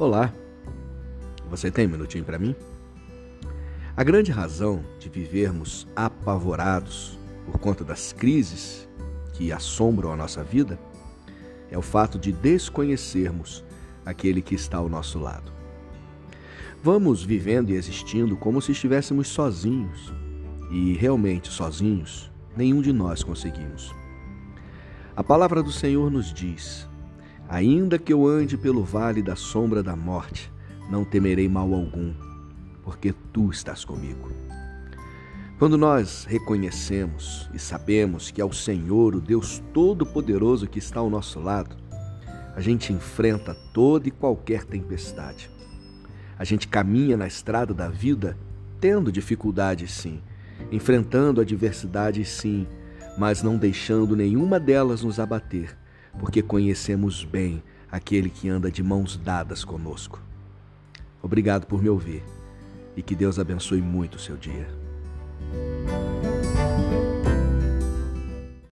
Olá, você tem um minutinho para mim? A grande razão de vivermos apavorados por conta das crises que assombram a nossa vida é o fato de desconhecermos aquele que está ao nosso lado. Vamos vivendo e existindo como se estivéssemos sozinhos, e realmente sozinhos, nenhum de nós conseguimos. A palavra do Senhor nos diz: Ainda que eu ande pelo vale da sombra da morte, não temerei mal algum, porque tu estás comigo. Quando nós reconhecemos e sabemos que é o Senhor, o Deus Todo-Poderoso que está ao nosso lado, a gente enfrenta toda e qualquer tempestade. A gente caminha na estrada da vida tendo dificuldades, sim, enfrentando adversidades, sim, mas não deixando nenhuma delas nos abater, porque conhecemos bem aquele que anda de mãos dadas conosco. Obrigado por me ouvir e que Deus abençoe muito o seu dia.